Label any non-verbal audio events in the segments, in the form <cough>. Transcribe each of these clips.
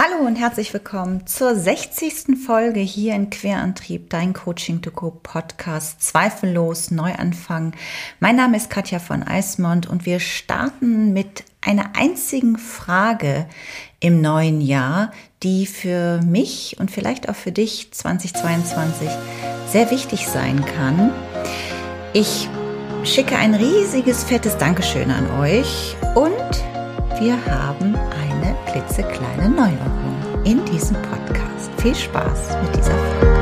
Hallo und herzlich willkommen zur 60. Folge hier in Querantrieb, dein Coaching to Go Podcast, zweifellos Neuanfang. Mein Name ist Katja von Eismond und wir starten mit einer einzigen Frage im neuen Jahr, die für mich und vielleicht auch für dich 2022 sehr wichtig sein kann. Ich schicke ein riesiges, fettes Dankeschön an euch und wir haben eine klitzekleine Neuerung in diesem Podcast. Viel Spaß mit dieser Folge.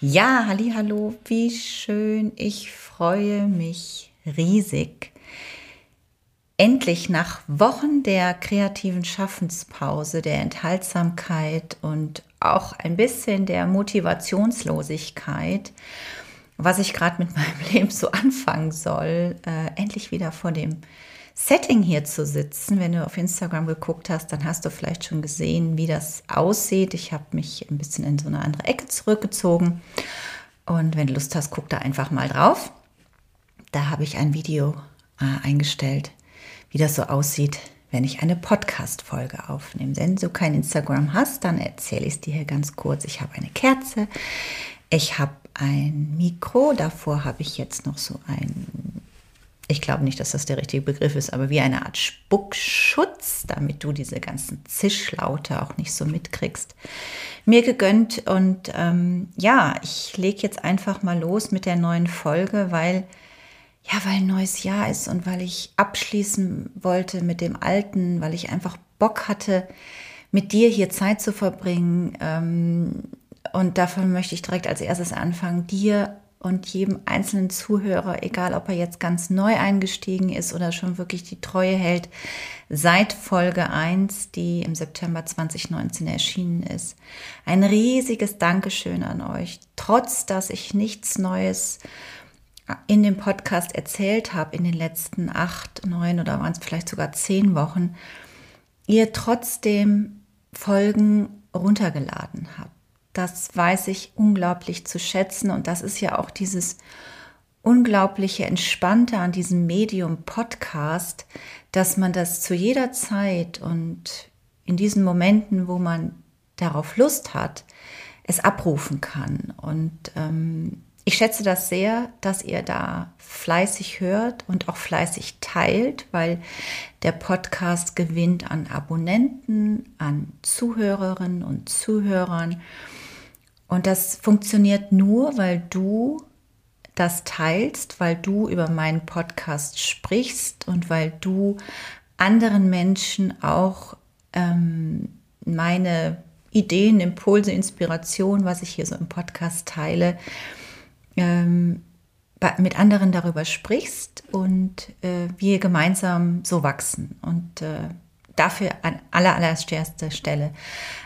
Ja, hallo, wie schön. Ich freue mich riesig endlich nach Wochen der kreativen Schaffenspause, der Enthaltsamkeit und auch ein bisschen der Motivationslosigkeit, was ich gerade mit <laughs> meinem Leben so anfangen soll, äh, endlich wieder vor dem Setting hier zu sitzen. Wenn du auf Instagram geguckt hast, dann hast du vielleicht schon gesehen, wie das aussieht. Ich habe mich ein bisschen in so eine andere Ecke zurückgezogen. Und wenn du Lust hast, guck da einfach mal drauf. Da habe ich ein Video äh, eingestellt, wie das so aussieht, wenn ich eine Podcast-Folge aufnehme. Wenn du kein Instagram hast, dann erzähle ich es dir hier ganz kurz. Ich habe eine Kerze, ich habe ein Mikro, davor habe ich jetzt noch so ein, ich glaube nicht, dass das der richtige Begriff ist, aber wie eine Art Spuckschutz, damit du diese ganzen Zischlaute auch nicht so mitkriegst, mir gegönnt. Und ähm, ja, ich lege jetzt einfach mal los mit der neuen Folge, weil ja, weil ein neues Jahr ist und weil ich abschließen wollte mit dem Alten, weil ich einfach Bock hatte, mit dir hier Zeit zu verbringen. Ähm, und davon möchte ich direkt als erstes anfangen, dir und jedem einzelnen Zuhörer, egal ob er jetzt ganz neu eingestiegen ist oder schon wirklich die Treue hält, seit Folge 1, die im September 2019 erschienen ist. Ein riesiges Dankeschön an euch. Trotz dass ich nichts Neues in dem Podcast erzählt habe in den letzten acht, neun oder waren es vielleicht sogar zehn Wochen, ihr trotzdem Folgen runtergeladen habt. Das weiß ich unglaublich zu schätzen und das ist ja auch dieses unglaubliche Entspannte an diesem Medium Podcast, dass man das zu jeder Zeit und in diesen Momenten, wo man darauf Lust hat, es abrufen kann. Und ähm, ich schätze das sehr, dass ihr da fleißig hört und auch fleißig teilt, weil der Podcast gewinnt an Abonnenten, an Zuhörerinnen und Zuhörern. Und das funktioniert nur, weil du das teilst, weil du über meinen Podcast sprichst und weil du anderen Menschen auch ähm, meine Ideen, Impulse, Inspiration, was ich hier so im Podcast teile, ähm, mit anderen darüber sprichst und äh, wir gemeinsam so wachsen. Und äh, dafür an aller, allererster Stelle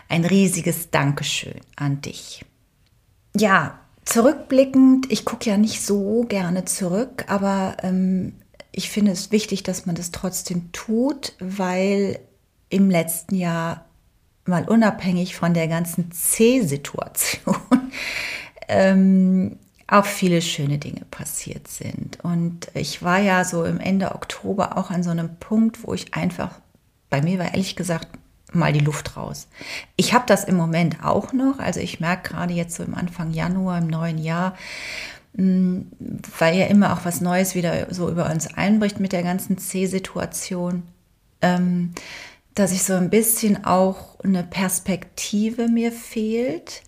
ein riesiges Dankeschön an dich. Ja, zurückblickend, ich gucke ja nicht so gerne zurück, aber ähm, ich finde es wichtig, dass man das trotzdem tut, weil im letzten Jahr mal unabhängig von der ganzen C-Situation <laughs> ähm, auch viele schöne Dinge passiert sind. Und ich war ja so im Ende Oktober auch an so einem Punkt, wo ich einfach, bei mir war ehrlich gesagt mal die Luft raus. Ich habe das im Moment auch noch, also ich merke gerade jetzt so im Anfang Januar, im neuen Jahr, mm, weil ja immer auch was Neues wieder so über uns einbricht mit der ganzen C-Situation. Ähm, dass ich so ein bisschen auch eine Perspektive mir fehlt.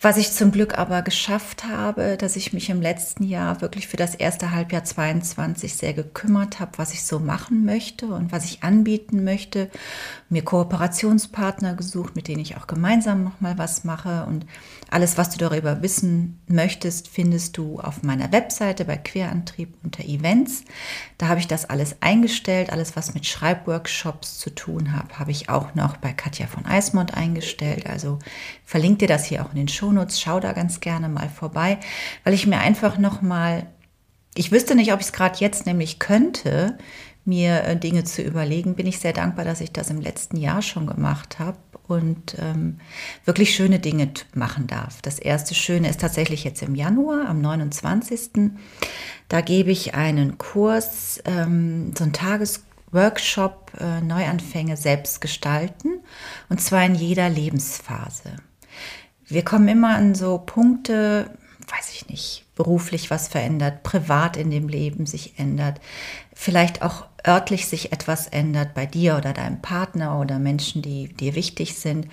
Was ich zum Glück aber geschafft habe, dass ich mich im letzten Jahr wirklich für das erste Halbjahr 22 sehr gekümmert habe, was ich so machen möchte und was ich anbieten möchte. Mir Kooperationspartner gesucht, mit denen ich auch gemeinsam noch mal was mache und alles, was du darüber wissen möchtest, findest du auf meiner Webseite bei Querantrieb unter Events. Da habe ich das alles eingestellt, alles was mit Schreibworkshops zu tun hat habe ich auch noch bei Katja von Eismond eingestellt. Also verlinke dir das hier auch in den Shownotes. Schau da ganz gerne mal vorbei, weil ich mir einfach noch mal, ich wüsste nicht, ob ich es gerade jetzt nämlich könnte, mir äh, Dinge zu überlegen, bin ich sehr dankbar, dass ich das im letzten Jahr schon gemacht habe und ähm, wirklich schöne Dinge machen darf. Das erste Schöne ist tatsächlich jetzt im Januar, am 29. Da gebe ich einen Kurs, ähm, so einen Tagesworkshop, äh, Neuanfänge selbst gestalten und zwar in jeder Lebensphase. Wir kommen immer an so Punkte, weiß ich nicht, beruflich was verändert, privat in dem Leben sich ändert, vielleicht auch örtlich sich etwas ändert bei dir oder deinem Partner oder Menschen, die dir wichtig sind.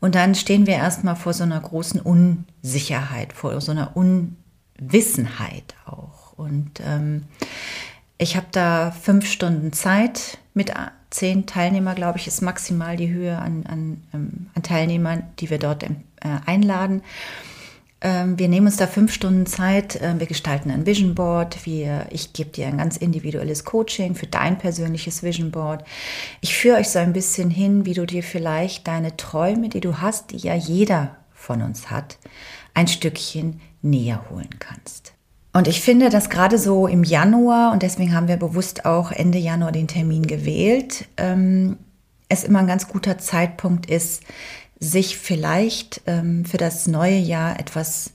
Und dann stehen wir erstmal vor so einer großen Unsicherheit, vor so einer Unwissenheit auch. Und ähm, ich habe da fünf Stunden Zeit mit zehn Teilnehmer, glaube ich, ist maximal die Höhe an, an, ähm, an Teilnehmern, die wir dort äh, einladen. Ähm, wir nehmen uns da fünf Stunden Zeit. Ähm, wir gestalten ein Vision Board. Wir, ich gebe dir ein ganz individuelles Coaching für dein persönliches Vision Board. Ich führe euch so ein bisschen hin, wie du dir vielleicht deine Träume, die du hast, die ja jeder von uns hat, ein Stückchen näher holen kannst. Und ich finde, dass gerade so im Januar, und deswegen haben wir bewusst auch Ende Januar den Termin gewählt, ähm, es immer ein ganz guter Zeitpunkt ist, sich vielleicht ähm, für das neue Jahr etwas,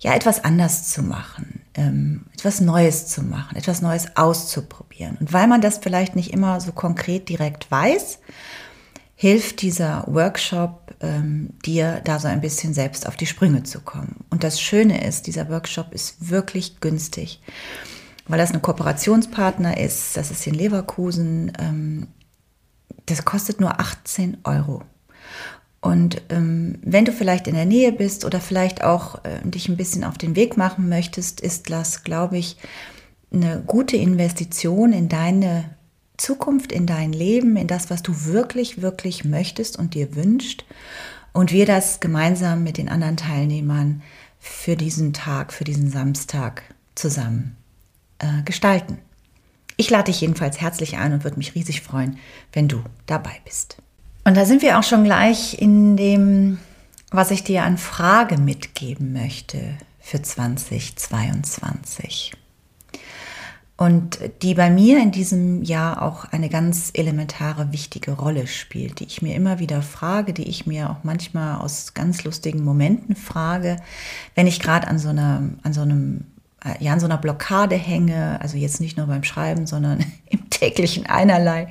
ja, etwas anders zu machen, ähm, etwas Neues zu machen, etwas Neues auszuprobieren. Und weil man das vielleicht nicht immer so konkret direkt weiß, hilft dieser Workshop ähm, dir da so ein bisschen selbst auf die Sprünge zu kommen. Und das Schöne ist, dieser Workshop ist wirklich günstig, weil das ein Kooperationspartner ist, das ist in Leverkusen. Ähm, das kostet nur 18 Euro. Und ähm, wenn du vielleicht in der Nähe bist oder vielleicht auch äh, dich ein bisschen auf den Weg machen möchtest, ist das, glaube ich, eine gute Investition in deine Zukunft, in dein Leben, in das, was du wirklich, wirklich möchtest und dir wünscht. Und wir das gemeinsam mit den anderen Teilnehmern für diesen Tag, für diesen Samstag zusammen äh, gestalten. Ich lade dich jedenfalls herzlich ein und würde mich riesig freuen, wenn du dabei bist. Und da sind wir auch schon gleich in dem, was ich dir an Frage mitgeben möchte für 2022. Und die bei mir in diesem Jahr auch eine ganz elementare, wichtige Rolle spielt, die ich mir immer wieder frage, die ich mir auch manchmal aus ganz lustigen Momenten frage, wenn ich gerade an so einer, an so einem äh, ja, an so einer Blockade hänge, also jetzt nicht nur beim Schreiben, sondern <laughs> im täglichen einerlei.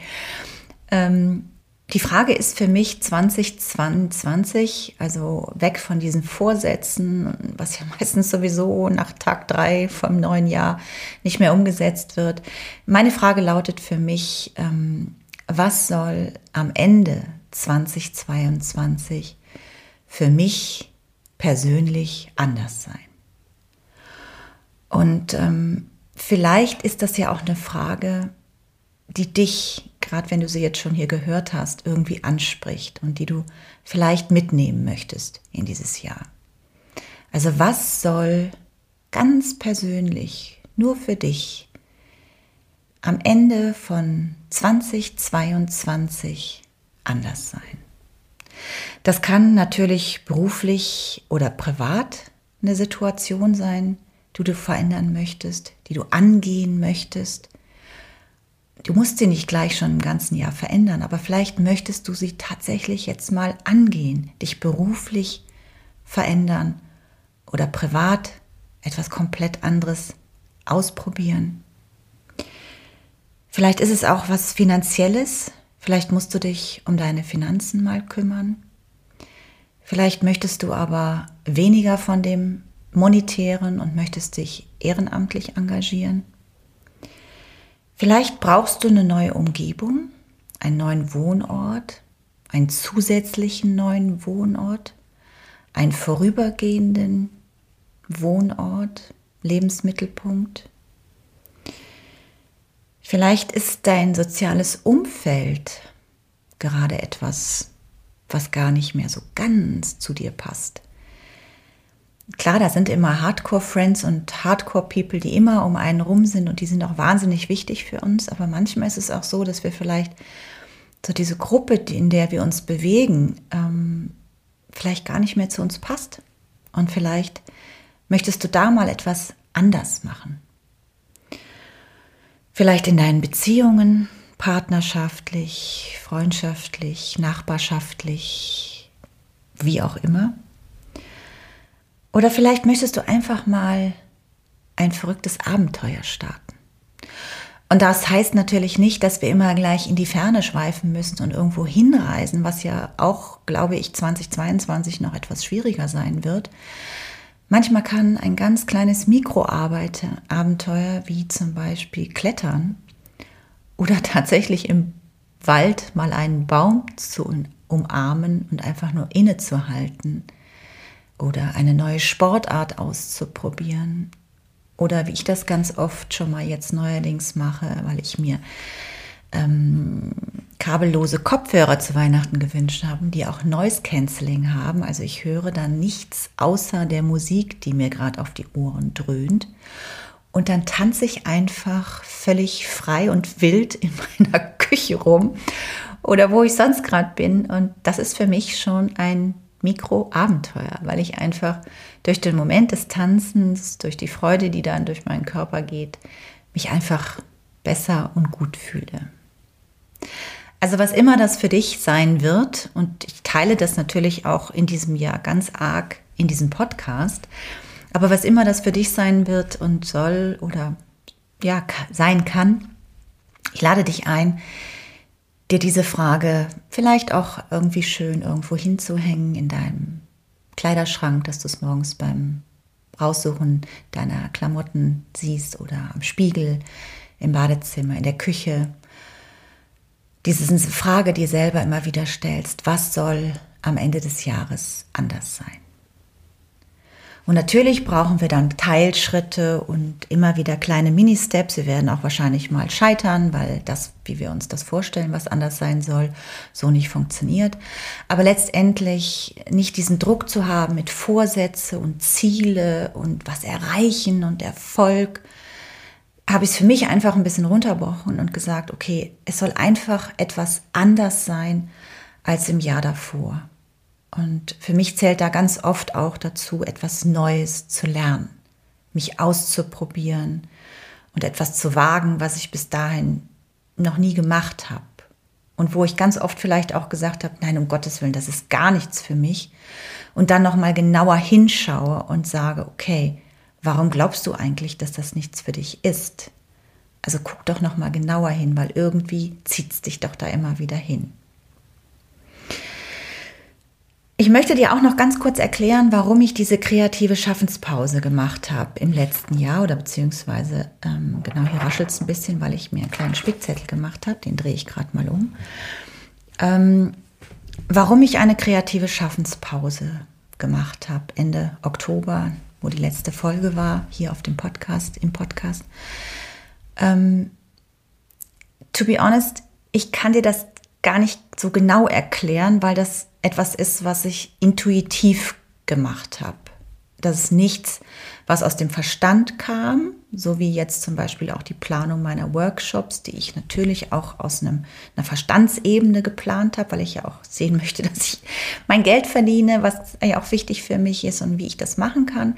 Ähm, die Frage ist für mich 2022, also weg von diesen Vorsätzen, was ja <laughs> meistens sowieso nach Tag drei vom neuen Jahr nicht mehr umgesetzt wird. Meine Frage lautet für mich, ähm, was soll am Ende 2022 für mich persönlich anders sein? Und ähm, vielleicht ist das ja auch eine Frage, die dich gerade wenn du sie jetzt schon hier gehört hast, irgendwie anspricht und die du vielleicht mitnehmen möchtest in dieses Jahr. Also was soll ganz persönlich nur für dich am Ende von 2022 anders sein? Das kann natürlich beruflich oder privat eine Situation sein, die du verändern möchtest, die du angehen möchtest Du musst sie nicht gleich schon im ganzen Jahr verändern, aber vielleicht möchtest du sie tatsächlich jetzt mal angehen, dich beruflich verändern oder privat etwas komplett anderes ausprobieren. Vielleicht ist es auch was Finanzielles, vielleicht musst du dich um deine Finanzen mal kümmern. Vielleicht möchtest du aber weniger von dem Monetären und möchtest dich ehrenamtlich engagieren. Vielleicht brauchst du eine neue Umgebung, einen neuen Wohnort, einen zusätzlichen neuen Wohnort, einen vorübergehenden Wohnort, Lebensmittelpunkt. Vielleicht ist dein soziales Umfeld gerade etwas, was gar nicht mehr so ganz zu dir passt klar, da sind immer Hardcore-Friends und Hardcore-People, die immer um einen rum sind und die sind auch wahnsinnig wichtig für uns. Aber manchmal ist es auch so, dass wir vielleicht so diese Gruppe, in der wir uns bewegen, ähm, vielleicht gar nicht mehr zu uns passt. Und vielleicht möchtest du da mal etwas anders machen. Vielleicht in deinen Beziehungen, partnerschaftlich, freundschaftlich, nachbarschaftlich, wie auch immer. Oder vielleicht möchtest du einfach mal ein verrücktes Abenteuer starten. Und das heißt natürlich nicht, dass wir immer gleich in die Ferne schweifen müssen und irgendwo hinreisen, was ja auch, glaube ich, 2022 noch etwas schwieriger sein wird. Manchmal kann ein ganz kleines Mikroabenteuer, wie zum Beispiel Klettern oder <laughs> tatsächlich im Wald mal einen Baum zu umarmen und einfach nur innezuhalten oder eine neue Sportart auszuprobieren oder wie ich das ganz oft schon mal jetzt neuerdings mache, weil ich mir ähm, kabellose Kopfhörer zu Weihnachten gewünscht habe, die auch Noise Cancelling haben. Also ich höre dann nichts außer der Musik, die mir gerade auf die Ohren dröhnt. Und dann tanze ich einfach völlig frei und wild in <laughs> meiner Küche rum oder wo ich sonst gerade bin. Und das ist für mich schon ein Mikroabenteuer, weil ich einfach durch den Moment des Tanzens, durch die Freude, die dann durch meinen Körper geht, mich einfach besser und gut fühle. Also was immer das für dich sein wird, und ich teile das natürlich auch in diesem Jahr ganz arg in diesem Podcast, aber was immer das für dich sein wird und soll oder ja sein kann, ich lade dich ein, dir diese Frage vielleicht auch irgendwie schön irgendwo hinzuhängen in deinem Kleiderschrank, dass du es morgens beim Raussuchen deiner Klamotten siehst oder am Spiegel, im Badezimmer, in der Küche. Diese Frage dir selber immer wieder stellst, was soll am Ende des Jahres anders sein? Und natürlich brauchen wir dann Teilschritte und immer wieder kleine Mini-Steps. Wir werden auch wahrscheinlich mal scheitern, weil das, wie wir uns das vorstellen, was anders sein soll, so nicht funktioniert. Aber letztendlich nicht diesen Druck zu haben mit Vorsätze und Ziele und was erreichen und Erfolg, habe ich es für mich einfach ein bisschen runterbrochen und gesagt, okay, es soll einfach etwas anders sein als im Jahr davor. Und für mich zählt da ganz oft auch dazu, etwas Neues zu lernen, mich auszuprobieren und etwas zu wagen, was ich bis dahin noch nie gemacht habe. Und wo ich ganz oft vielleicht auch gesagt habe, nein, um Gottes Willen, das ist gar nichts für mich. Und dann nochmal genauer hinschaue und sage, okay, warum glaubst du eigentlich, dass das nichts für dich ist? Also guck doch nochmal genauer hin, weil irgendwie zieht es dich doch da immer wieder hin. Ich möchte dir auch noch ganz kurz erklären, warum ich diese kreative Schaffenspause gemacht habe im letzten Jahr oder beziehungsweise, ähm, genau hier raschelt es ein bisschen, weil ich mir einen kleinen Spickzettel gemacht habe, den drehe ich gerade mal um. Ähm, warum ich eine kreative Schaffenspause gemacht habe, Ende Oktober, wo die letzte Folge war, hier auf dem Podcast, im Podcast. Ähm, to be honest, ich kann dir das gar nicht so genau erklären, weil das etwas ist, was ich intuitiv gemacht habe. Das ist nichts, was aus dem Verstand kam, so wie jetzt zum Beispiel auch die Planung meiner Workshops, die ich natürlich auch aus einem, einer Verstandsebene geplant habe, weil ich ja auch sehen <laughs> möchte, dass ich mein Geld verdiene, was ja auch wichtig für mich ist und wie ich das machen kann.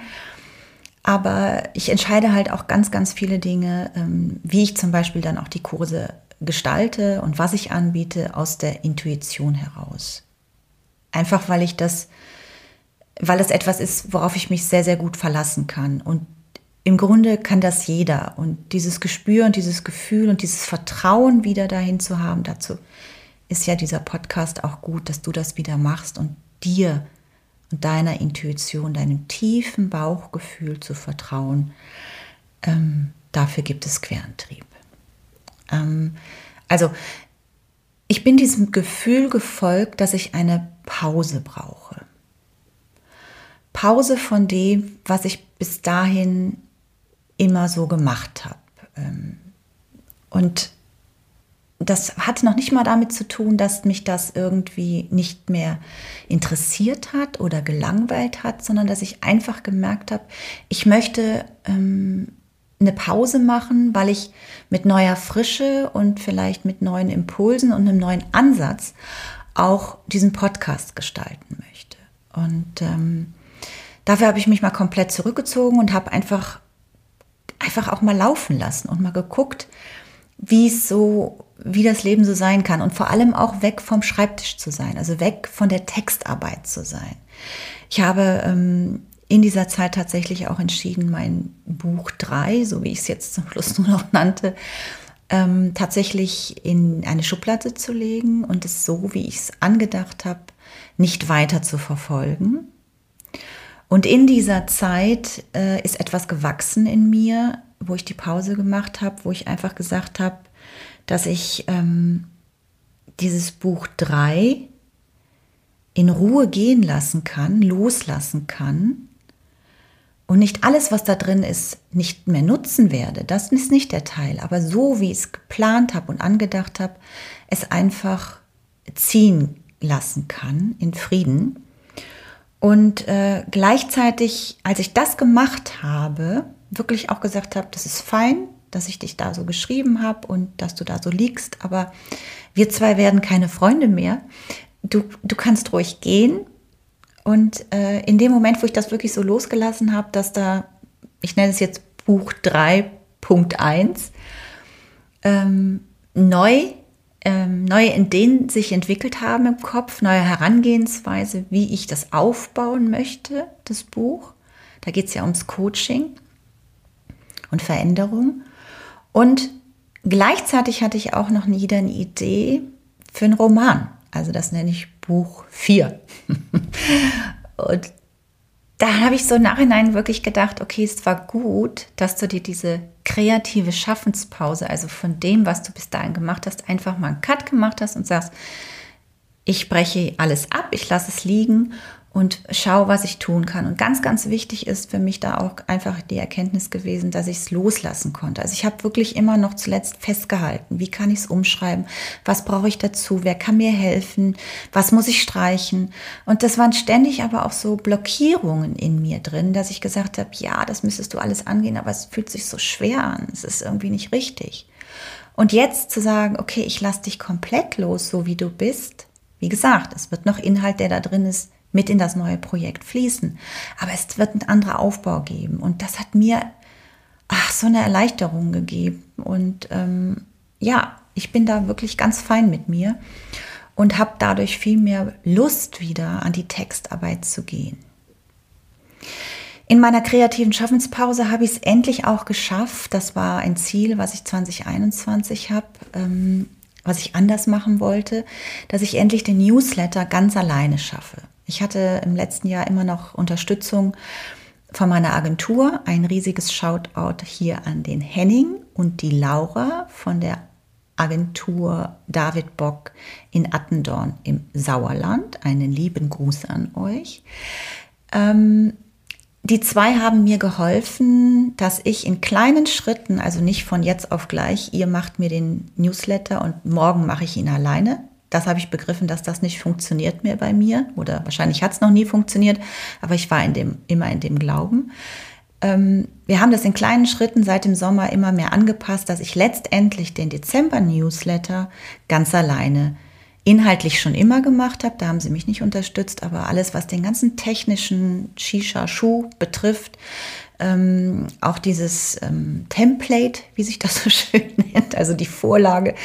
Aber ich entscheide halt auch ganz, ganz viele Dinge, ähm, wie ich zum Beispiel dann auch die Kurse gestalte und was ich anbiete, aus der Intuition heraus. Einfach weil ich das, weil es etwas ist, worauf ich mich sehr, sehr gut verlassen kann. Und im Grunde kann das jeder. Und dieses Gespür und dieses Gefühl und dieses Vertrauen wieder dahin zu haben, dazu ist ja dieser Podcast auch gut, dass du das wieder machst und dir und deiner Intuition, deinem tiefen Bauchgefühl zu vertrauen. Ähm, dafür gibt es Querantrieb. Ähm, also ich bin diesem Gefühl gefolgt, dass ich eine Pause brauche. Pause von dem, was ich bis dahin immer so gemacht habe. Ähm, und das hat noch nicht mal damit zu tun, dass mich das irgendwie nicht mehr interessiert hat oder gelangweilt hat, sondern dass ich einfach gemerkt habe, ich möchte ähm, eine Pause machen, weil ich mit neuer Frische und vielleicht mit neuen Impulsen und einem neuen Ansatz auch diesen Podcast gestalten möchte. Und ähm, dafür habe ich mich mal komplett zurückgezogen und habe einfach, einfach auch mal laufen lassen und mal geguckt, wie es so, wie das Leben so sein kann und vor allem auch weg vom Schreibtisch zu sein, also weg von der Textarbeit zu sein. Ich habe ähm, in dieser Zeit tatsächlich auch entschieden, mein Buch 3, so wie ich es jetzt zum Schluss <laughs> nur noch nannte, ähm, tatsächlich in eine Schublade zu legen und es so, wie ich es angedacht habe, nicht weiter zu verfolgen. Und in dieser Zeit äh, ist etwas gewachsen in mir, wo ich die Pause gemacht habe, wo ich einfach gesagt habe, dass ich ähm, dieses Buch 3 in Ruhe gehen lassen kann, loslassen kann und nicht alles, was da drin ist, nicht mehr nutzen werde. Das ist nicht der Teil. Aber so, wie ich es geplant habe und angedacht habe, es einfach ziehen lassen kann in Frieden. Und äh, gleichzeitig, als ich das gemacht habe, wirklich auch gesagt habe, das ist fein, dass ich dich da so geschrieben habe und dass du da so liegst, aber wir zwei werden keine Freunde mehr. Du, du kannst ruhig gehen. Und äh, in dem Moment, wo ich das wirklich so losgelassen habe, dass da, ich nenne es jetzt Buch 3.1, ähm, neu ähm, neue Ideen sich entwickelt haben im Kopf, neue Herangehensweise, wie ich das aufbauen möchte, das Buch. Da geht es ja ums Coaching und Veränderung. Und gleichzeitig hatte ich auch noch wieder eine Idee für einen Roman. Also das nenne ich Buch 4. und da habe ich so im Nachhinein wirklich gedacht, okay, es war gut, dass du dir diese kreative Schaffenspause, also von dem, was du bis dahin gemacht hast, einfach mal einen Cut gemacht hast und sagst, ich breche alles ab, ich lasse es liegen und schaue, was ich tun kann. Und ganz, ganz wichtig ist für mich da auch einfach die Erkenntnis gewesen, dass ich es loslassen konnte. Also ich habe wirklich immer noch zuletzt festgehalten, wie kann ich es umschreiben, was brauche ich dazu, wer kann mir helfen, was muss ich streichen. Und das waren ständig aber auch so Blockierungen in mir drin, dass ich gesagt habe, ja, das müsstest du alles angehen, aber es fühlt sich so schwer an, es ist irgendwie nicht richtig. Und jetzt zu sagen, okay, ich lasse dich komplett los, so wie du bist. Wie gesagt, es wird noch Inhalt, der da drin ist, mit in das neue Projekt fließen. Aber es wird ein anderer Aufbau geben. Und das hat mir ach, so eine Erleichterung gegeben. Und ähm, ja, ich bin da wirklich ganz fein mit mir und habe dadurch viel mehr Lust wieder an die Textarbeit zu gehen. In meiner kreativen Schaffenspause habe ich es endlich auch geschafft. Das war ein Ziel, was ich 2021 habe, ähm, was ich anders machen wollte, dass ich endlich den Newsletter ganz alleine schaffe. Ich hatte im letzten Jahr immer noch Unterstützung von meiner Agentur. Ein riesiges Shoutout hier an den Henning und die Laura von der Agentur David Bock in Attendorn im Sauerland. Einen lieben Gruß an euch. Ähm, die zwei haben mir geholfen, dass ich in kleinen Schritten, also nicht von jetzt auf gleich, ihr macht mir den Newsletter und morgen mache ich ihn alleine, das habe ich begriffen, dass das nicht funktioniert mehr bei mir oder wahrscheinlich hat es noch nie funktioniert, aber ich war in dem, immer in dem Glauben. Ähm, wir haben das in kleinen Schritten seit dem Sommer immer mehr angepasst, dass ich letztendlich den Dezember-Newsletter ganz alleine inhaltlich schon immer gemacht habe. Da haben sie mich nicht unterstützt, aber alles, was den ganzen technischen Shisha-Schuh betrifft, ähm, auch dieses ähm, Template, wie sich das <laughs> so schön nennt, also die Vorlage,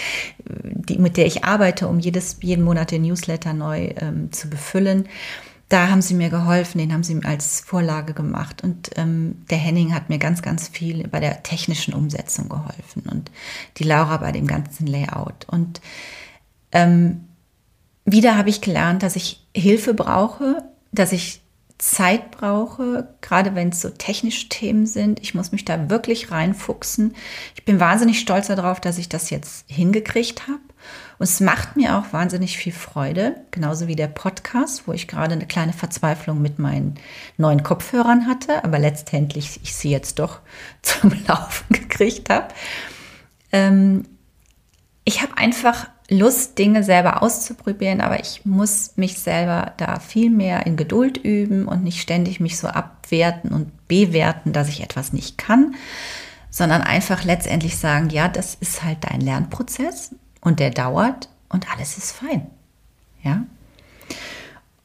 die, mit der ich arbeite, um jedes, jeden Monat den Newsletter neu ähm, zu befüllen. Da haben sie mir geholfen, den haben sie mir als Vorlage gemacht. Und ähm, der Henning hat mir ganz, ganz viel bei der technischen Umsetzung geholfen und die Laura bei dem ganzen Layout. Und ähm, wieder habe ich gelernt, dass ich Hilfe brauche, dass ich Zeit brauche, gerade wenn es so technische Themen sind. Ich muss mich da wirklich reinfuchsen. Ich bin wahnsinnig stolz darauf, dass ich das jetzt hingekriegt habe. Und es macht mir auch wahnsinnig viel Freude, genauso wie der Podcast, wo ich gerade eine kleine Verzweiflung mit meinen neuen Kopfhörern hatte, aber letztendlich ich sie jetzt doch <laughs> zum Laufen gekriegt habe. Ähm, ich habe einfach Lust, Dinge selber auszuprobieren, aber ich muss mich selber da viel mehr in Geduld üben und nicht ständig mich so abwerten und bewerten, dass ich etwas nicht kann, sondern einfach letztendlich sagen, ja, das ist halt dein Lernprozess und der dauert und alles ist fein. Ja.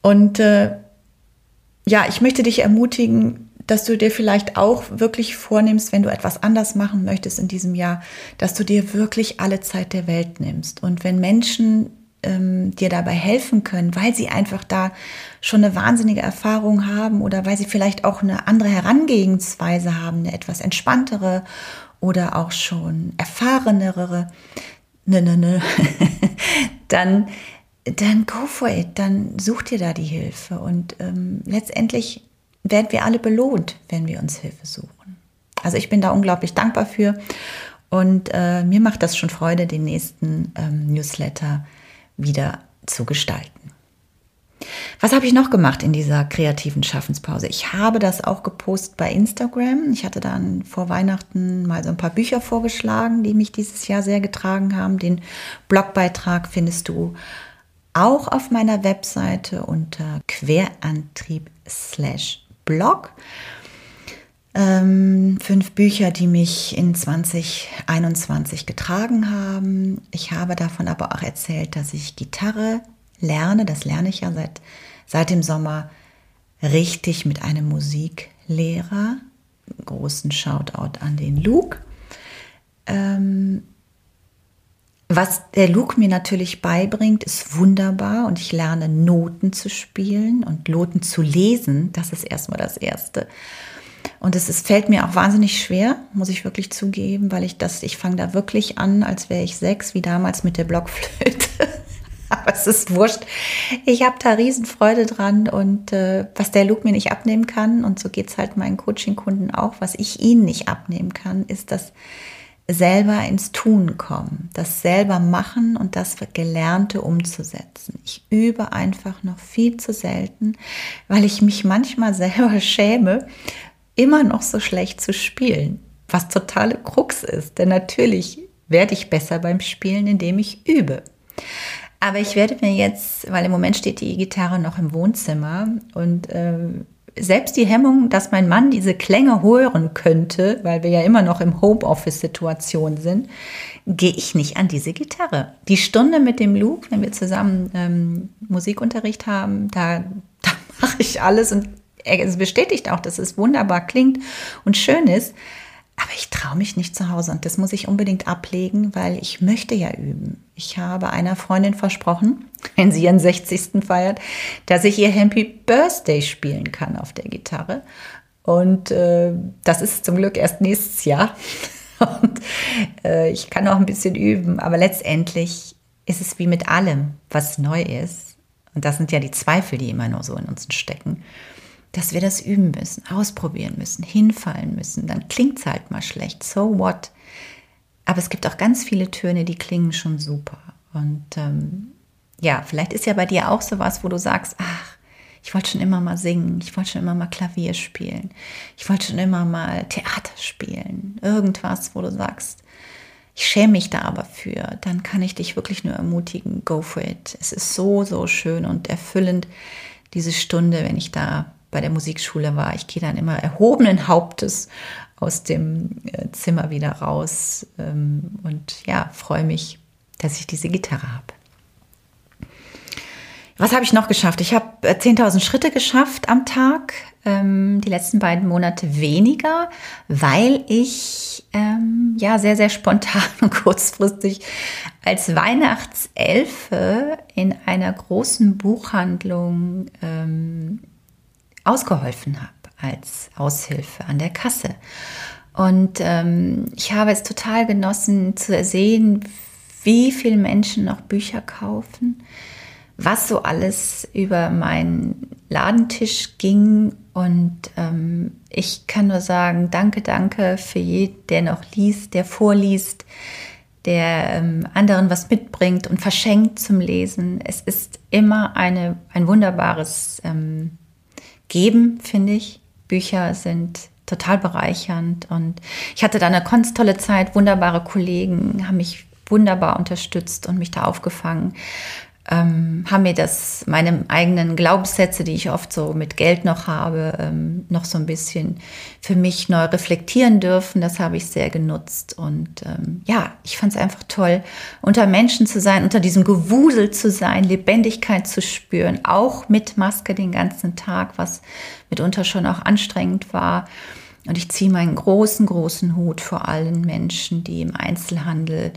Und äh, ja, ich möchte dich ermutigen, dass du dir vielleicht auch wirklich vornimmst, wenn du etwas anders machen möchtest in diesem Jahr, dass du dir wirklich alle Zeit der Welt nimmst. Und wenn Menschen ähm, dir dabei helfen können, weil sie einfach da schon eine wahnsinnige Erfahrung haben oder weil sie vielleicht auch eine andere Herangehensweise haben, eine etwas entspanntere oder auch schon erfahrenere, ne, ne, ne, <laughs> dann, dann go for it, dann such dir da die Hilfe. Und ähm, letztendlich werden wir alle belohnt, wenn wir uns Hilfe suchen. Also ich bin da unglaublich dankbar für und äh, mir macht das schon Freude, den nächsten ähm, Newsletter wieder zu gestalten. Was habe ich noch gemacht in dieser kreativen Schaffenspause? Ich habe das auch gepostet bei Instagram. Ich hatte dann vor Weihnachten mal so ein paar Bücher vorgeschlagen, die mich dieses Jahr sehr getragen haben. Den Blogbeitrag findest du auch auf meiner Webseite unter Querantrieb slash Blog. Ähm, fünf Bücher, die mich in 2021 getragen haben. Ich habe davon aber auch erzählt, dass ich Gitarre lerne. Das lerne ich ja seit, seit dem Sommer richtig mit einem Musiklehrer. Großen Shoutout an den Luke. Ähm, was der Luke mir natürlich beibringt, ist wunderbar und ich lerne Noten zu spielen und Noten zu lesen. Das ist erstmal das Erste. Und es ist, fällt mir auch wahnsinnig schwer, muss ich wirklich zugeben, weil ich das, ich fange da wirklich an, als wäre ich sechs, wie damals mit der Blockflöte. <laughs> Aber es ist wurscht. Ich habe da Riesenfreude dran und äh, was der Luke mir nicht abnehmen kann, und so geht es halt meinen Coaching-Kunden auch, was ich ihnen nicht abnehmen kann, ist das selber ins Tun kommen, das selber machen und das Gelernte umzusetzen. Ich übe einfach noch viel zu selten, weil ich mich manchmal selber <laughs> schäme, immer noch so schlecht zu spielen, was totale Krux ist. Denn natürlich werde ich besser beim Spielen, indem ich übe. Aber ich werde mir jetzt, weil im Moment steht die Gitarre noch im Wohnzimmer und äh, selbst die Hemmung, dass mein Mann diese Klänge hören könnte, weil wir ja immer noch im Homeoffice-Situation sind, gehe ich nicht an diese Gitarre. Die Stunde mit dem Luke, wenn wir zusammen ähm, Musikunterricht haben, da, <laughs> da mache ich alles und es bestätigt auch, dass es wunderbar klingt und schön ist. Aber ich traue mich nicht zu Hause und das muss ich unbedingt ablegen, weil ich möchte ja üben. Ich habe einer Freundin versprochen, wenn sie ihren 60. feiert, dass ich ihr Happy Birthday spielen kann auf der Gitarre. Und äh, das ist zum Glück erst nächstes Jahr. <laughs> Und äh, ich kann auch ein bisschen üben, aber letztendlich ist es wie mit allem, was neu ist. Und das sind ja die Zweifel, die immer nur so in uns stecken dass wir das üben müssen, ausprobieren müssen, hinfallen müssen. Dann klingt es halt mal schlecht. So what? Aber es gibt auch ganz viele Töne, die klingen schon super. Und ähm, ja, vielleicht ist ja bei dir auch sowas, wo du sagst, ach, ich wollte schon immer mal singen, ich wollte schon immer mal Klavier spielen, ich wollte schon immer mal Theater spielen, irgendwas, wo du sagst, ich schäme mich da aber für, dann kann ich dich wirklich nur ermutigen, go for it. Es ist so, so schön und erfüllend, diese Stunde, wenn ich da bei der Musikschule war. Ich gehe dann immer erhobenen Hauptes aus dem äh, Zimmer wieder raus ähm, und ja, freue mich, dass ich diese Gitarre habe. Was habe ich noch geschafft? Ich habe 10.000 äh, Schritte geschafft am Tag, ähm, die letzten beiden Monate weniger, weil ich ähm, ja sehr, sehr spontan <laughs> und kurzfristig als Weihnachtselfe in einer großen Buchhandlung ausgeholfen habe als Aushilfe an der Kasse. Und ähm, ich habe es total genossen zu sehen, wie viele Menschen noch Bücher kaufen, was so alles über meinen Ladentisch ging. Und ähm, ich kann nur sagen, danke, danke für jeden, der noch liest, der vorliest, der ähm, anderen was mitbringt und verschenkt zum Lesen. Es ist immer eine, ein wunderbares ähm, geben, finde ich. Bücher sind total bereichernd und ich hatte da eine ganz tolle Zeit. Wunderbare Kollegen haben mich wunderbar unterstützt und mich da aufgefangen. Ähm, haben mir das, meine eigenen Glaubenssätze, die ich oft so mit Geld noch habe, ähm, noch so ein bisschen für mich neu reflektieren dürfen. Das habe ich sehr genutzt. Und ähm, ja, ich fand es einfach toll, unter Menschen zu sein, unter diesem Gewusel zu sein, Lebendigkeit zu spüren, auch mit Maske den ganzen Tag, was mitunter schon auch anstrengend war. Und ich ziehe meinen großen, großen Hut vor allen Menschen, die im Einzelhandel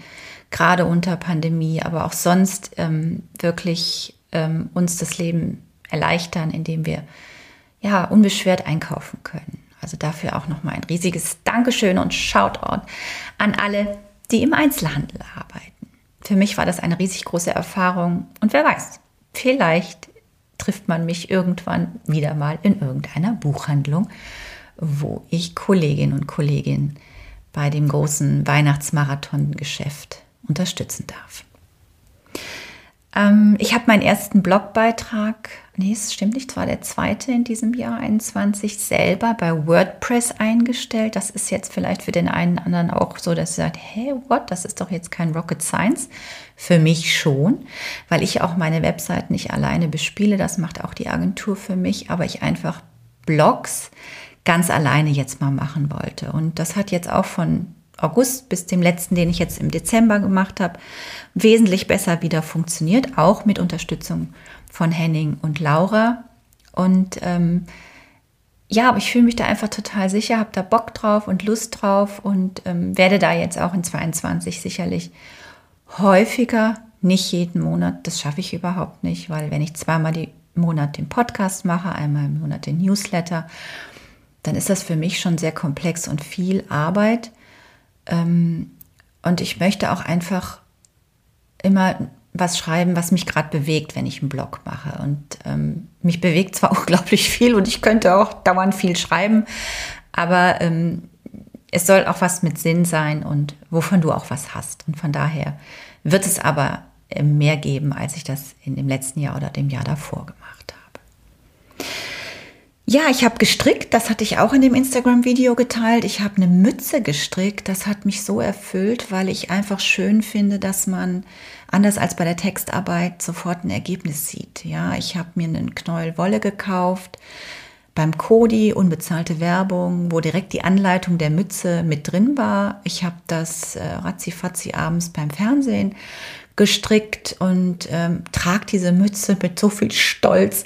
gerade unter Pandemie, aber auch sonst ähm, wirklich ähm, uns das Leben erleichtern, indem wir ja unbeschwert einkaufen können. Also dafür auch nochmal ein riesiges Dankeschön und Shoutout an alle, die im Einzelhandel arbeiten. Für mich war das eine riesig große Erfahrung und wer weiß, vielleicht trifft man mich irgendwann wieder mal in irgendeiner Buchhandlung, wo ich Kolleginnen und Kollegen bei dem großen Weihnachtsmarathon-Geschäft unterstützen darf. Ähm, ich habe meinen ersten Blogbeitrag, nee, es stimmt nicht, es war der zweite in diesem Jahr 21, selber bei WordPress eingestellt. Das ist jetzt vielleicht für den einen oder anderen auch so, dass sie sagt, hey, what, das ist doch jetzt kein Rocket Science. Für mich schon, weil ich auch meine Website nicht alleine bespiele. Das macht auch die Agentur für mich, aber ich einfach Blogs ganz alleine jetzt mal machen wollte. Und das hat jetzt auch von August bis dem letzten, den ich jetzt im Dezember gemacht habe, wesentlich besser wieder funktioniert, auch mit Unterstützung von Henning und Laura. Und ähm, ja, aber ich fühle mich da einfach total sicher, habe da Bock drauf und Lust drauf und ähm, werde da jetzt auch in 22 sicherlich häufiger, nicht jeden Monat, das schaffe ich überhaupt nicht, weil wenn ich zweimal im Monat den Podcast mache, einmal im Monat den Newsletter, dann ist das für mich schon sehr komplex und viel Arbeit. Ähm, und ich möchte auch einfach immer was schreiben, was mich gerade bewegt, wenn ich einen Blog mache. Und ähm, mich bewegt zwar <laughs> unglaublich viel und ich könnte auch dauernd viel schreiben, aber ähm, es soll auch was mit Sinn sein und wovon du auch was hast. Und von daher wird es aber mehr geben, als ich das in dem letzten Jahr oder dem Jahr davor gemacht habe. Ja, ich habe gestrickt, das hatte ich auch in dem Instagram-Video geteilt. Ich habe eine Mütze gestrickt, das hat mich so erfüllt, weil ich einfach schön finde, dass man anders als bei der Textarbeit sofort ein Ergebnis sieht. Ja, ich habe mir einen Knäuel Wolle gekauft beim Kodi, unbezahlte Werbung, wo direkt die Anleitung der Mütze mit drin war. Ich habe das äh, ratzi abends beim Fernsehen gestrickt und ähm, trage diese Mütze mit so viel Stolz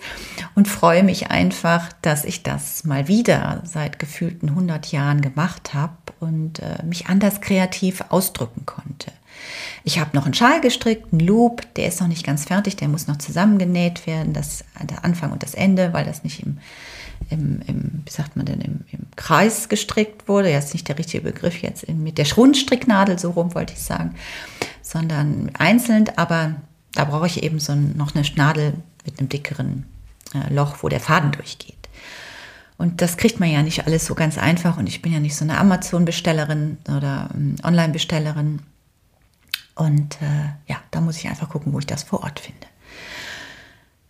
und freue mich einfach, dass ich das mal wieder seit gefühlten 100 Jahren gemacht habe und äh, mich anders kreativ ausdrücken konnte. Ich habe noch einen Schal gestrickt, einen Loop, der ist noch nicht ganz fertig, der muss noch zusammengenäht werden, das der Anfang und das Ende, weil das nicht im, im, im wie sagt man denn, im, im Kreis gestrickt wurde. Ja, ist nicht der richtige Begriff jetzt, in, mit der Rundstricknadel, so rum wollte ich sagen sondern einzeln, aber da brauche ich eben so noch eine Nadel mit einem dickeren äh, Loch, wo der Faden durchgeht. Und das kriegt man ja nicht alles so ganz einfach und ich bin ja nicht so eine Amazon-Bestellerin oder ähm, Online-Bestellerin. Und äh, ja, da muss ich einfach gucken, wo ich das vor Ort finde.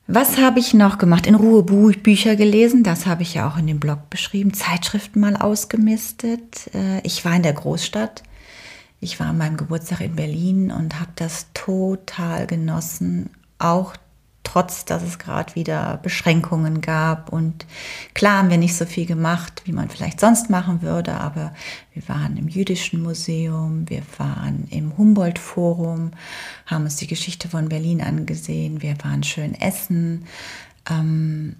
Was habe ich noch gemacht? In Ruhe Bücher gelesen, das habe ich ja auch in dem Blog beschrieben. Zeitschriften mal ausgemistet. Äh, ich war in der Großstadt ich war an meinem Geburtstag in Berlin und habe das total genossen, auch trotz, dass es gerade wieder Beschränkungen gab. Und klar haben wir nicht so viel gemacht, wie man vielleicht sonst machen würde, aber wir waren im Jüdischen Museum, wir waren im Humboldt-Forum, haben uns die Geschichte von Berlin angesehen, wir waren schön essen. Ähm,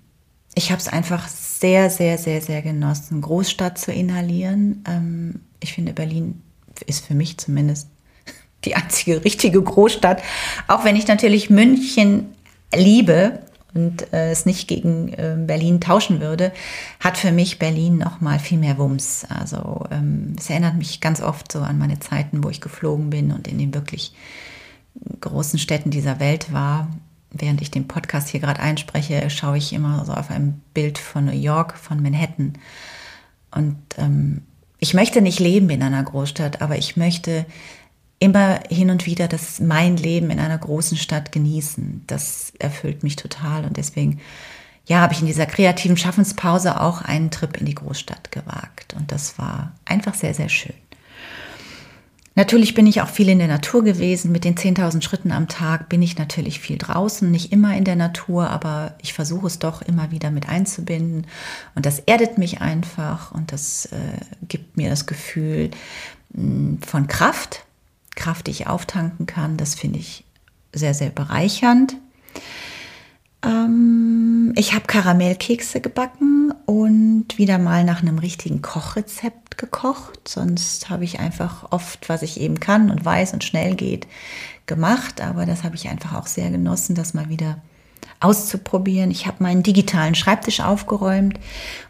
ich habe es einfach sehr, sehr, sehr, sehr genossen, Großstadt zu inhalieren. Ähm, ich finde Berlin ist für mich zumindest <laughs> die einzige richtige Großstadt. Auch wenn ich natürlich München liebe und äh, es nicht gegen äh, Berlin tauschen würde, hat für mich Berlin noch mal viel mehr Wumms. Also ähm, es erinnert mich ganz oft so an meine Zeiten, wo ich geflogen bin und in den wirklich großen Städten dieser Welt war. Während ich den Podcast hier gerade einspreche, schaue ich immer so auf ein Bild von New York, von Manhattan. Und ähm, ich möchte nicht leben in einer Großstadt, aber ich möchte immer hin und wieder das mein Leben in einer großen Stadt genießen. Das erfüllt mich total und deswegen ja, habe ich in dieser kreativen Schaffenspause auch einen Trip in die Großstadt gewagt und das war einfach sehr sehr schön. Natürlich bin ich auch viel in der Natur gewesen. Mit den 10.000 Schritten am Tag bin ich natürlich viel draußen, nicht immer in der Natur, aber ich versuche es doch immer wieder mit einzubinden. Und das erdet mich einfach und das äh, gibt mir das Gefühl mh, hm, von Kraft, Kraft, die ich auftanken kann. Das finde ich sehr, sehr bereichernd. Ähm, ich habe Karamellkekse gebacken und wieder mal nach einem richtigen Kochrezept gekocht. Sonst habe ich einfach oft, was ich eben kann und weiß und schnell geht, gemacht. Aber das habe ich einfach auch sehr genossen, das mal wieder auszuprobieren. Ich habe meinen digitalen Schreibtisch aufgeräumt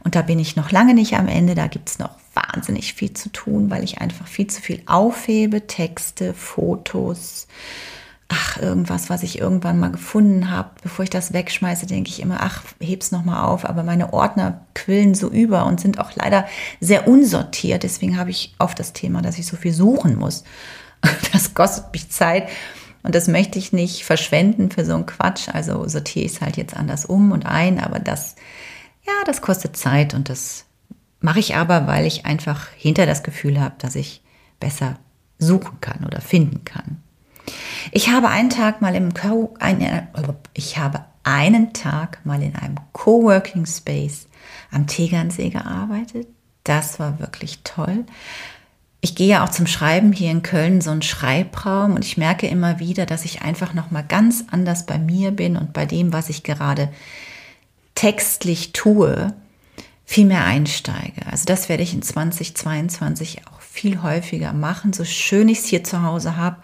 und da bin ich noch lange nicht am Ende. Da gibt es noch wahnsinnig viel zu tun, weil ich einfach viel zu viel aufhebe. Texte, Fotos, ach, irgendwas, was ich irgendwann mal gefunden habe, bevor ich das wegschmeiße, denke ich immer, ach, heb's nochmal auf. Aber meine Ordner quillen so über und sind auch leider sehr unsortiert. Deswegen habe ich oft das Thema, dass ich so viel suchen muss. <laughs> Das kostet mich Zeit. Und das möchte ich nicht verschwenden für so einen Quatsch. Also sortiere ich es halt jetzt anders um und ein. Aber das, ja, das kostet Zeit und das mache ich aber, weil ich einfach hinter das Gefühl habe, dass ich besser suchen kann oder finden kann. Ich habe einen Tag mal im Co eine, ich habe einen Tag mal in einem Coworking Space am Tegernsee gearbeitet. Das war wirklich toll. Ich gehe ja auch zum Schreiben hier in Köln so einen Schreibraum und ich merke immer wieder, dass ich einfach noch mal ganz anders bei mir bin und bei dem, was ich gerade textlich tue, viel mehr einsteige. Also das werde ich in 2022 auch viel häufiger machen, so schön ich es hier zu Hause habe,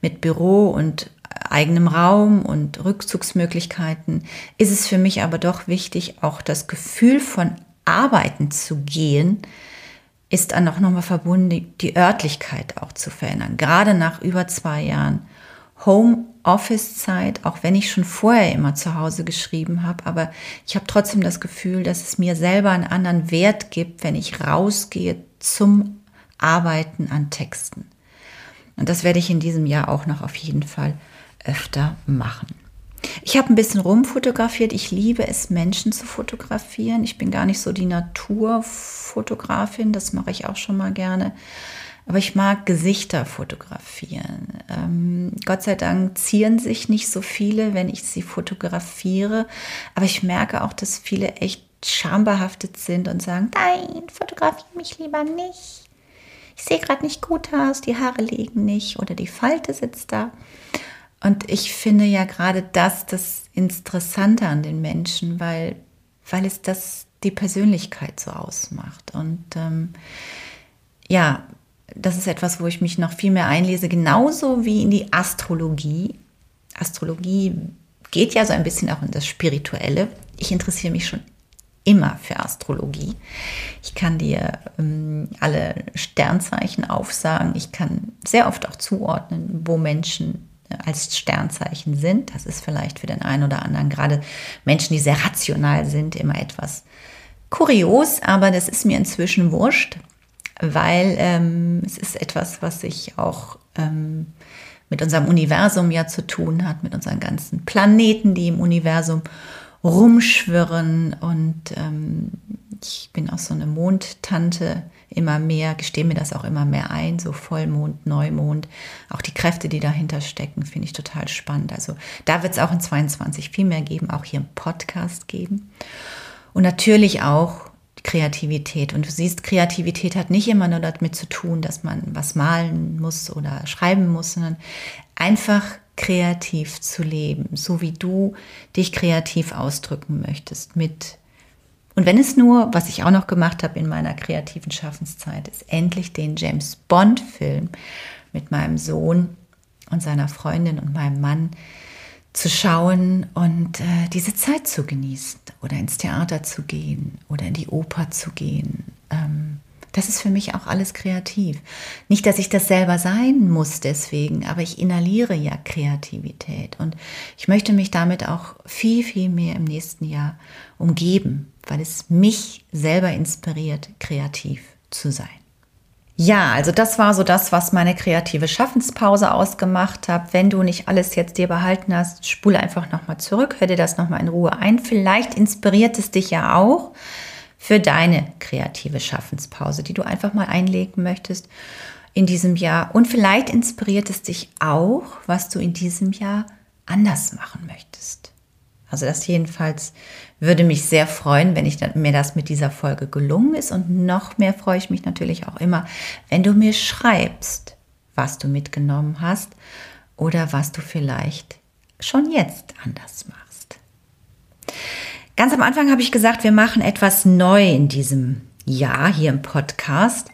mit Büro und eigenem Raum und Rückzugsmöglichkeiten, ist es für mich aber doch wichtig, auch das Gefühl von Arbeiten zu gehen, ist dann auch nochmal verbunden, die Örtlichkeit auch zu verändern. Gerade nach über zwei Jahren Homeoffice-Zeit, auch wenn ich schon vorher immer zu Hause geschrieben habe, aber ich habe trotzdem das Gefühl, dass es mir selber einen anderen Wert gibt, wenn ich rausgehe zum Arbeiten an Texten. Und das werde ich in diesem Jahr auch noch auf jeden Fall öfter machen. Ich habe ein bisschen rumfotografiert. Ich liebe es, Menschen zu fotografieren. Ich bin gar nicht so die Naturfotografin, das mache ich auch schon mal gerne. Aber ich mag Gesichter fotografieren. Ähm, Gott sei Dank zieren sich nicht so viele, wenn ich sie fotografiere. Aber ich merke auch, dass viele echt schambehaftet sind und sagen, nein, fotografiere mich lieber nicht ich sehe gerade nicht gut aus, die Haare liegen nicht oder die Falte sitzt da. Und ich finde ja gerade das das Interessante an den Menschen, weil, weil es das die Persönlichkeit so ausmacht. Und ähm, ja, das ist etwas, wo ich mich noch viel mehr einlese, genauso wie in die Astrologie. Astrologie geht ja so ein bisschen auch in das Spirituelle. Ich interessiere mich schon immer für Astrologie. Ich kann dir ähm, alle Sternzeichen aufsagen. Ich kann sehr oft auch zuordnen, wo Menschen als Sternzeichen sind. Das ist vielleicht für den einen oder anderen, gerade Menschen, die sehr rational sind, immer etwas kurios, aber das ist mir inzwischen wurscht, weil ähm, es ist etwas, was sich auch ähm, mit unserem Universum ja zu tun hat, mit unseren ganzen Planeten, die im Universum rumschwirren und ähm, ich bin auch so eine Mondtante immer mehr, gestehe mir das auch immer mehr ein, so Vollmond, Neumond, auch die Kräfte, die dahinter stecken, finde ich total spannend. Also da wird es auch in 22 viel mehr geben, auch hier im Podcast geben. Und natürlich auch Kreativität. Und du siehst, Kreativität hat nicht immer nur damit zu tun, dass man was malen muss oder schreiben muss, sondern einfach kreativ zu leben, so wie du dich kreativ ausdrücken möchtest mit und wenn es nur, was ich auch noch gemacht habe in meiner kreativen Schaffenszeit, ist endlich den James Bond Film mit meinem Sohn und seiner Freundin und meinem Mann zu schauen und äh, diese Zeit zu genießen oder ins Theater zu gehen oder in die Oper zu gehen. Ähm, das ist für mich auch alles kreativ. Nicht, dass ich das selber sein muss deswegen, aber ich inhaliere ja Kreativität und ich möchte mich damit auch viel, viel mehr im nächsten Jahr umgeben, weil es mich selber inspiriert, kreativ zu sein. Ja, also das war so das, was meine kreative Schaffenspause ausgemacht hat. Wenn du nicht alles jetzt dir behalten hast, spule einfach nochmal zurück, hör dir das nochmal in Ruhe ein. Vielleicht inspiriert es dich ja auch für deine kreative Schaffenspause, die du einfach mal einlegen möchtest. in diesem Jahr und vielleicht inspiriert es dich auch, was du in diesem Jahr anders machen möchtest. Also das jedenfalls würde mich sehr freuen, wenn ich mir das mit dieser Folge gelungen ist und noch mehr freue ich mich natürlich auch immer, wenn du mir schreibst, was du mitgenommen hast oder was du vielleicht schon jetzt anders machst. Ganz am Anfang habe ich gesagt, wir machen etwas neu in diesem Jahr hier im Podcast.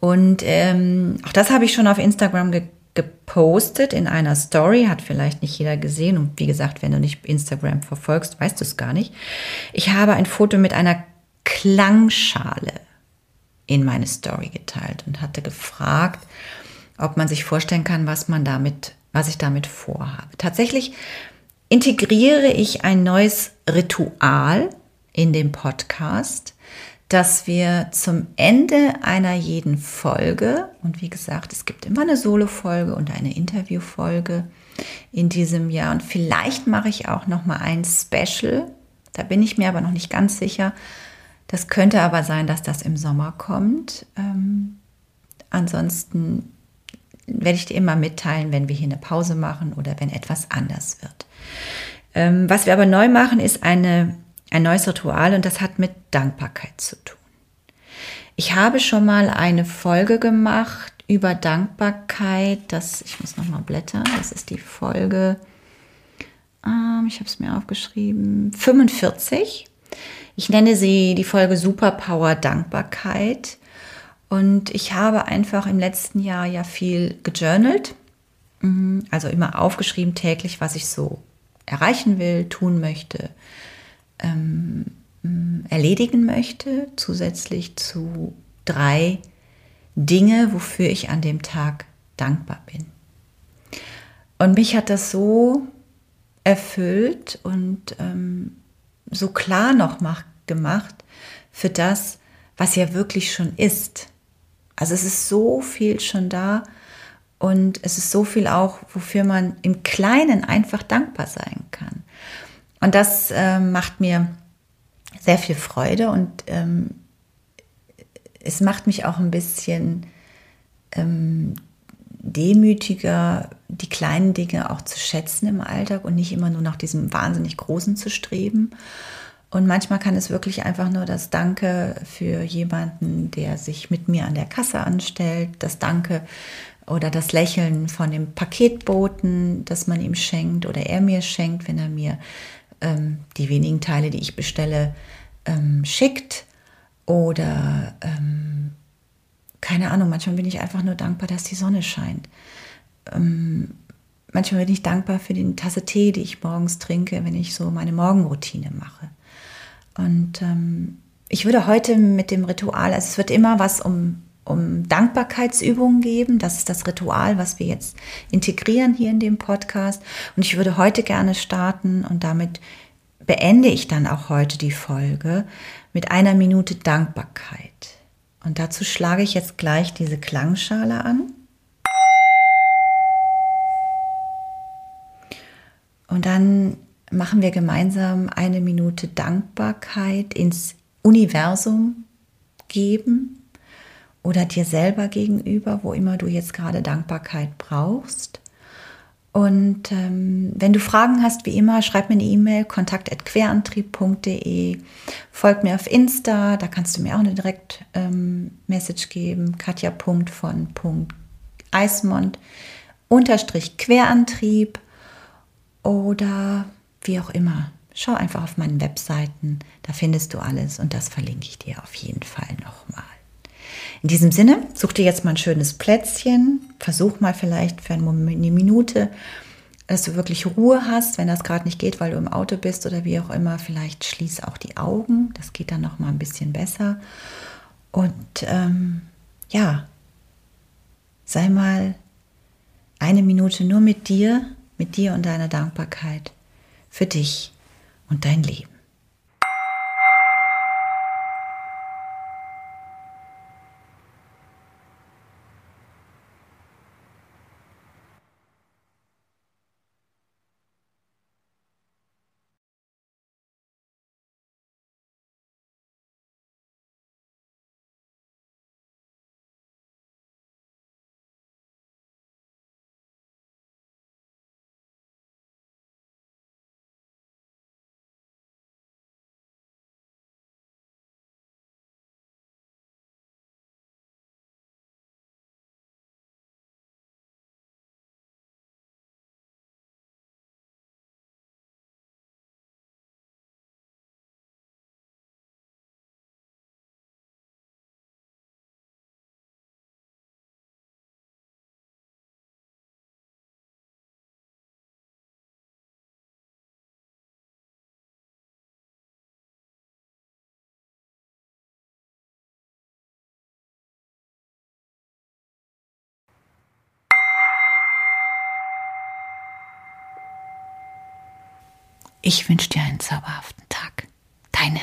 Und ähm, auch das habe ich schon auf Instagram ge gepostet in einer Story, hat vielleicht nicht jeder gesehen. Und wie gesagt, wenn du nicht Instagram verfolgst, weißt du es gar nicht. Ich habe ein Foto mit einer Klangschale in meine Story geteilt und hatte gefragt, ob man sich vorstellen kann, was man damit, was ich damit vorhabe. Tatsächlich integriere ich ein neues Ritual in dem Podcast, dass wir zum Ende einer jeden Folge, und wie gesagt, es gibt immer eine Solo-Folge und eine Interview-Folge in diesem Jahr, und vielleicht mache ich auch noch mal ein Special, da bin ich mir aber noch nicht ganz sicher. Das könnte aber sein, dass das im Sommer kommt. Ähm, ansonsten werde ich dir immer mitteilen, wenn wir hier eine Pause machen oder wenn etwas anders wird. Ähm, was wir aber neu machen, ist eine, ein neues Ritual und das hat mit Dankbarkeit zu tun. Ich habe schon mal eine Folge gemacht über Dankbarkeit. Das, ich muss noch mal blättern. Das ist die Folge, ähm, ich habe es mir aufgeschrieben, 45. Ich nenne sie die Folge Superpower Dankbarkeit. Und ich habe einfach im letzten Jahr ja viel gejournalt, mhm. also immer aufgeschrieben täglich, was ich so erreichen will, tun möchte, ähm, erledigen möchte, zusätzlich zu drei Dinge, wofür ich an dem Tag dankbar bin. Und mich hat das so erfüllt und ähm, so klar noch gemacht für das, was ja wirklich schon ist. Also es ist so viel schon da und es ist so viel auch, wofür man im Kleinen einfach dankbar sein kann. Und das äh, macht mir sehr viel Freude und ähm, es macht mich auch ein bisschen ähm, demütiger, die kleinen Dinge auch zu schätzen im Alltag und nicht immer nur nach diesem wahnsinnig Großen zu streben. Und manchmal kann es wirklich einfach nur das Danke für jemanden, der sich mit mir an der Kasse anstellt, das Danke oder das Lächeln von dem Paketboten, das man ihm schenkt oder er mir schenkt, wenn er mir ähm, die wenigen Teile, die ich bestelle, ähm, schickt. Oder ähm, keine Ahnung, manchmal bin ich einfach nur dankbar, dass die Sonne scheint. Ähm, manchmal bin ich dankbar für die Tasse Tee, die ich morgens trinke, wenn ich so meine Morgenroutine mache. Und ähm, ich würde heute mit dem Ritual, also es wird immer was um, um Dankbarkeitsübungen geben. Das ist das Ritual, was wir jetzt integrieren hier in dem Podcast. Und ich würde heute gerne starten und damit beende ich dann auch heute die Folge mit einer Minute Dankbarkeit. Und dazu schlage ich jetzt gleich diese Klangschale an. Und dann machen wir gemeinsam eine Minute Dankbarkeit ins Universum geben oder dir selber gegenüber, wo immer du jetzt gerade Dankbarkeit brauchst. Und ähm, wenn du Fragen hast, wie immer, schreib mir eine E-Mail, kontakt.querantrieb.de. Folg mir auf Insta, da kannst du mir auch eine Direkt-Message ähm, geben. Katja.von.eismond unterstrich Querantrieb oder wie auch immer. Schau einfach auf meinen Webseiten, da findest du alles und das verlinke ich dir auf jeden Fall nochmal. In diesem Sinne, such dir jetzt mal ein schönes Plätzchen, versuch mal vielleicht für eine Minute, dass du wirklich Ruhe hast, wenn das gerade nicht geht, weil du im Auto bist oder wie auch immer, vielleicht schließ auch die Augen, das geht dann noch mal ein bisschen besser. Und ähm, ja, sei mal eine Minute nur mit dir, mit dir und deiner Dankbarkeit für dich und dein Leben. Ich wünsche dir einen zauberhaften Tag. Deine